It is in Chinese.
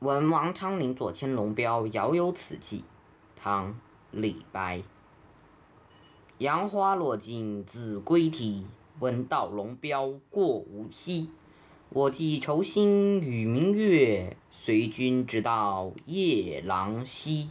闻王昌龄左迁龙标遥有此寄唐李白。杨花落尽子规啼闻道龙标过五溪我寄愁心与明月随君直到夜郎西。